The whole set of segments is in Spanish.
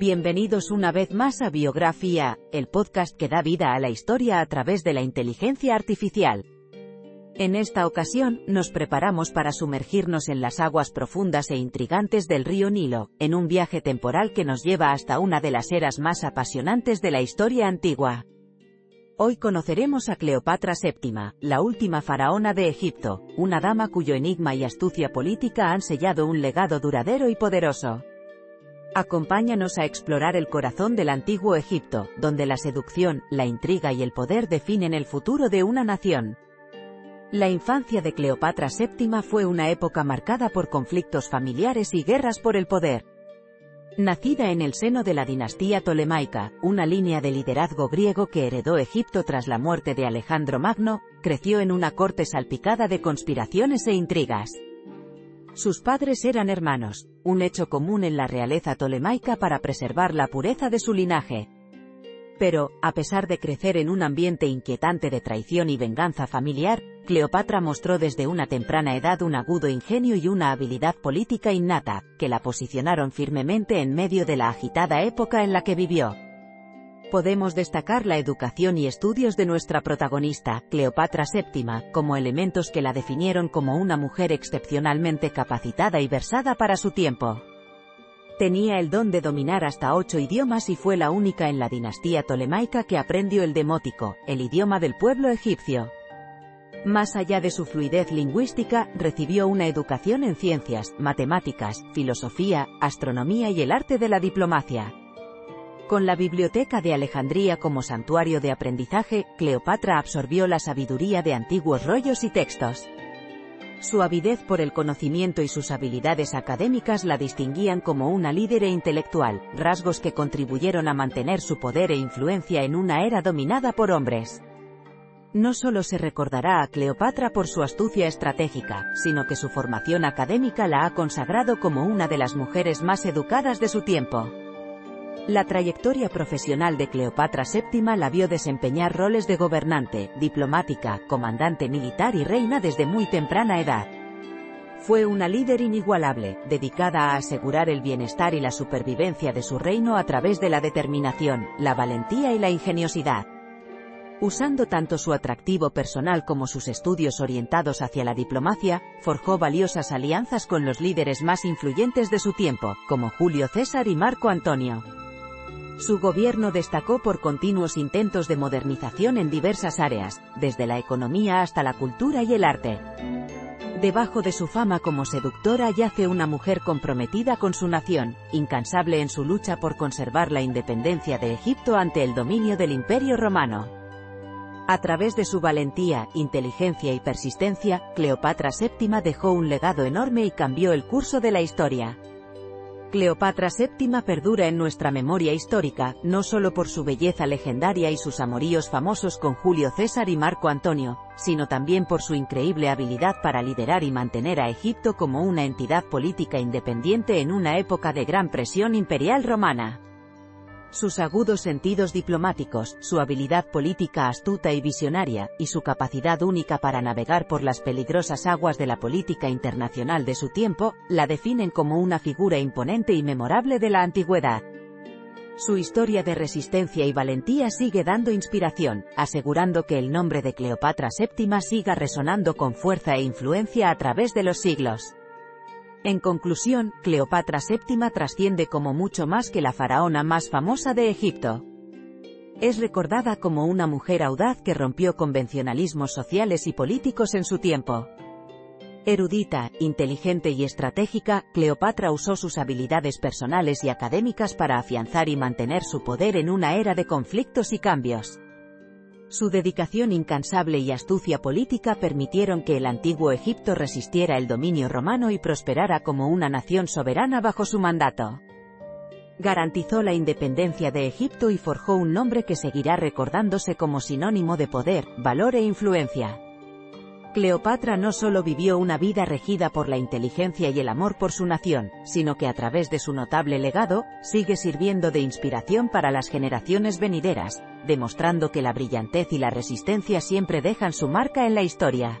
Bienvenidos una vez más a Biografía, el podcast que da vida a la historia a través de la inteligencia artificial. En esta ocasión, nos preparamos para sumergirnos en las aguas profundas e intrigantes del río Nilo, en un viaje temporal que nos lleva hasta una de las eras más apasionantes de la historia antigua. Hoy conoceremos a Cleopatra VII, la última faraona de Egipto, una dama cuyo enigma y astucia política han sellado un legado duradero y poderoso. Acompáñanos a explorar el corazón del antiguo Egipto, donde la seducción, la intriga y el poder definen el futuro de una nación. La infancia de Cleopatra VII fue una época marcada por conflictos familiares y guerras por el poder. Nacida en el seno de la dinastía tolemaica, una línea de liderazgo griego que heredó Egipto tras la muerte de Alejandro Magno, creció en una corte salpicada de conspiraciones e intrigas. Sus padres eran hermanos, un hecho común en la realeza tolemaica para preservar la pureza de su linaje. Pero, a pesar de crecer en un ambiente inquietante de traición y venganza familiar, Cleopatra mostró desde una temprana edad un agudo ingenio y una habilidad política innata, que la posicionaron firmemente en medio de la agitada época en la que vivió podemos destacar la educación y estudios de nuestra protagonista, Cleopatra VII, como elementos que la definieron como una mujer excepcionalmente capacitada y versada para su tiempo. Tenía el don de dominar hasta ocho idiomas y fue la única en la dinastía tolemaica que aprendió el demótico, el idioma del pueblo egipcio. Más allá de su fluidez lingüística, recibió una educación en ciencias, matemáticas, filosofía, astronomía y el arte de la diplomacia. Con la Biblioteca de Alejandría como santuario de aprendizaje, Cleopatra absorbió la sabiduría de antiguos rollos y textos. Su avidez por el conocimiento y sus habilidades académicas la distinguían como una líder e intelectual, rasgos que contribuyeron a mantener su poder e influencia en una era dominada por hombres. No solo se recordará a Cleopatra por su astucia estratégica, sino que su formación académica la ha consagrado como una de las mujeres más educadas de su tiempo. La trayectoria profesional de Cleopatra VII la vio desempeñar roles de gobernante, diplomática, comandante militar y reina desde muy temprana edad. Fue una líder inigualable, dedicada a asegurar el bienestar y la supervivencia de su reino a través de la determinación, la valentía y la ingeniosidad. Usando tanto su atractivo personal como sus estudios orientados hacia la diplomacia, forjó valiosas alianzas con los líderes más influyentes de su tiempo, como Julio César y Marco Antonio. Su gobierno destacó por continuos intentos de modernización en diversas áreas, desde la economía hasta la cultura y el arte. Debajo de su fama como seductora yace una mujer comprometida con su nación, incansable en su lucha por conservar la independencia de Egipto ante el dominio del Imperio Romano. A través de su valentía, inteligencia y persistencia, Cleopatra VII dejó un legado enorme y cambió el curso de la historia. Cleopatra VII perdura en nuestra memoria histórica, no solo por su belleza legendaria y sus amoríos famosos con Julio César y Marco Antonio, sino también por su increíble habilidad para liderar y mantener a Egipto como una entidad política independiente en una época de gran presión imperial romana. Sus agudos sentidos diplomáticos, su habilidad política astuta y visionaria, y su capacidad única para navegar por las peligrosas aguas de la política internacional de su tiempo, la definen como una figura imponente y memorable de la antigüedad. Su historia de resistencia y valentía sigue dando inspiración, asegurando que el nombre de Cleopatra VII siga resonando con fuerza e influencia a través de los siglos. En conclusión, Cleopatra VII trasciende como mucho más que la faraona más famosa de Egipto. Es recordada como una mujer audaz que rompió convencionalismos sociales y políticos en su tiempo. Erudita, inteligente y estratégica, Cleopatra usó sus habilidades personales y académicas para afianzar y mantener su poder en una era de conflictos y cambios. Su dedicación incansable y astucia política permitieron que el antiguo Egipto resistiera el dominio romano y prosperara como una nación soberana bajo su mandato garantizó la independencia de Egipto y forjó un nombre que seguirá recordándose como sinónimo de poder, valor e influencia. Cleopatra no solo vivió una vida regida por la inteligencia y el amor por su nación, sino que a través de su notable legado, sigue sirviendo de inspiración para las generaciones venideras, demostrando que la brillantez y la resistencia siempre dejan su marca en la historia.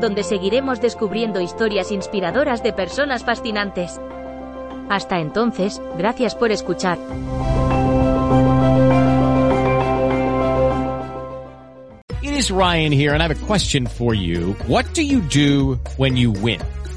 donde seguiremos descubriendo historias inspiradoras de personas fascinantes. Hasta entonces, gracias por escuchar. It is Ryan here and I have a question for you. What do you do when you win?